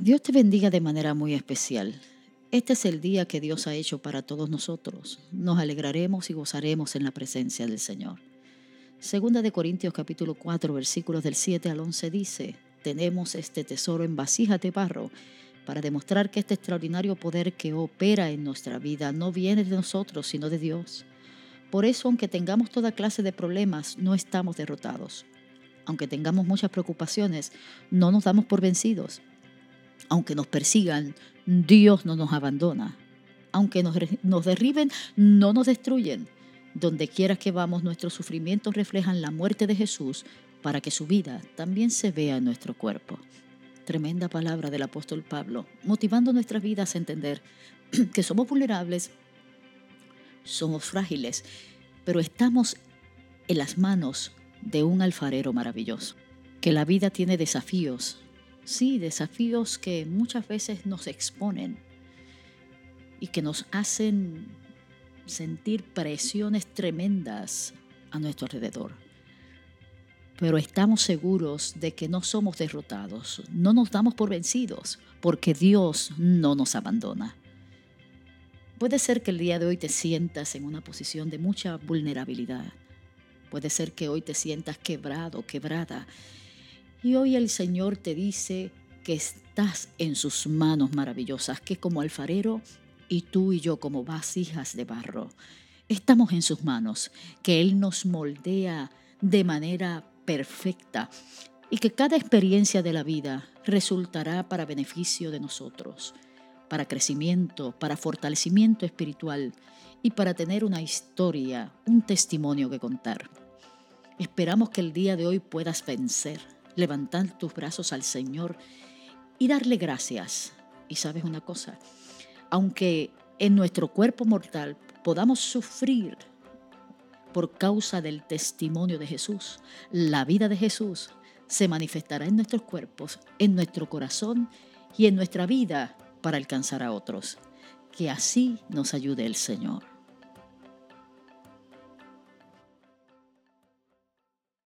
Dios te bendiga de manera muy especial. Este es el día que Dios ha hecho para todos nosotros. Nos alegraremos y gozaremos en la presencia del Señor. Segunda de Corintios capítulo 4 versículos del 7 al 11 dice, tenemos este tesoro en vasijas de barro para demostrar que este extraordinario poder que opera en nuestra vida no viene de nosotros, sino de Dios. Por eso, aunque tengamos toda clase de problemas, no estamos derrotados. Aunque tengamos muchas preocupaciones, no nos damos por vencidos. Aunque nos persigan, Dios no nos abandona. Aunque nos, derriben, no nos destruyen. Donde quiera que vamos, nuestros sufrimientos reflejan la muerte de Jesús para que su vida también se vea en nuestro cuerpo. Tremenda palabra del apóstol Pablo, motivando nuestras vidas a entender que somos vulnerables, somos frágiles, pero estamos en las manos de un alfarero maravilloso, que la vida tiene desafíos, sí, desafíos que muchas veces nos exponen y que nos hacen sentir presiones tremendas a nuestro alrededor. Pero estamos seguros de que no somos derrotados, no nos damos por vencidos, porque Dios no nos abandona. Puede ser que el día de hoy te sientas en una posición de mucha vulnerabilidad. Puede ser que hoy te sientas quebrado, quebrada. Y hoy el Señor te dice que estás en sus manos maravillosas, que como alfarero y tú y yo como vasijas de barro, estamos en sus manos, que Él nos moldea de manera perfecta y que cada experiencia de la vida resultará para beneficio de nosotros, para crecimiento, para fortalecimiento espiritual y para tener una historia, un testimonio que contar. Esperamos que el día de hoy puedas vencer, levantar tus brazos al Señor y darle gracias. Y sabes una cosa, aunque en nuestro cuerpo mortal podamos sufrir por causa del testimonio de Jesús, la vida de Jesús se manifestará en nuestros cuerpos, en nuestro corazón y en nuestra vida para alcanzar a otros. Que así nos ayude el Señor.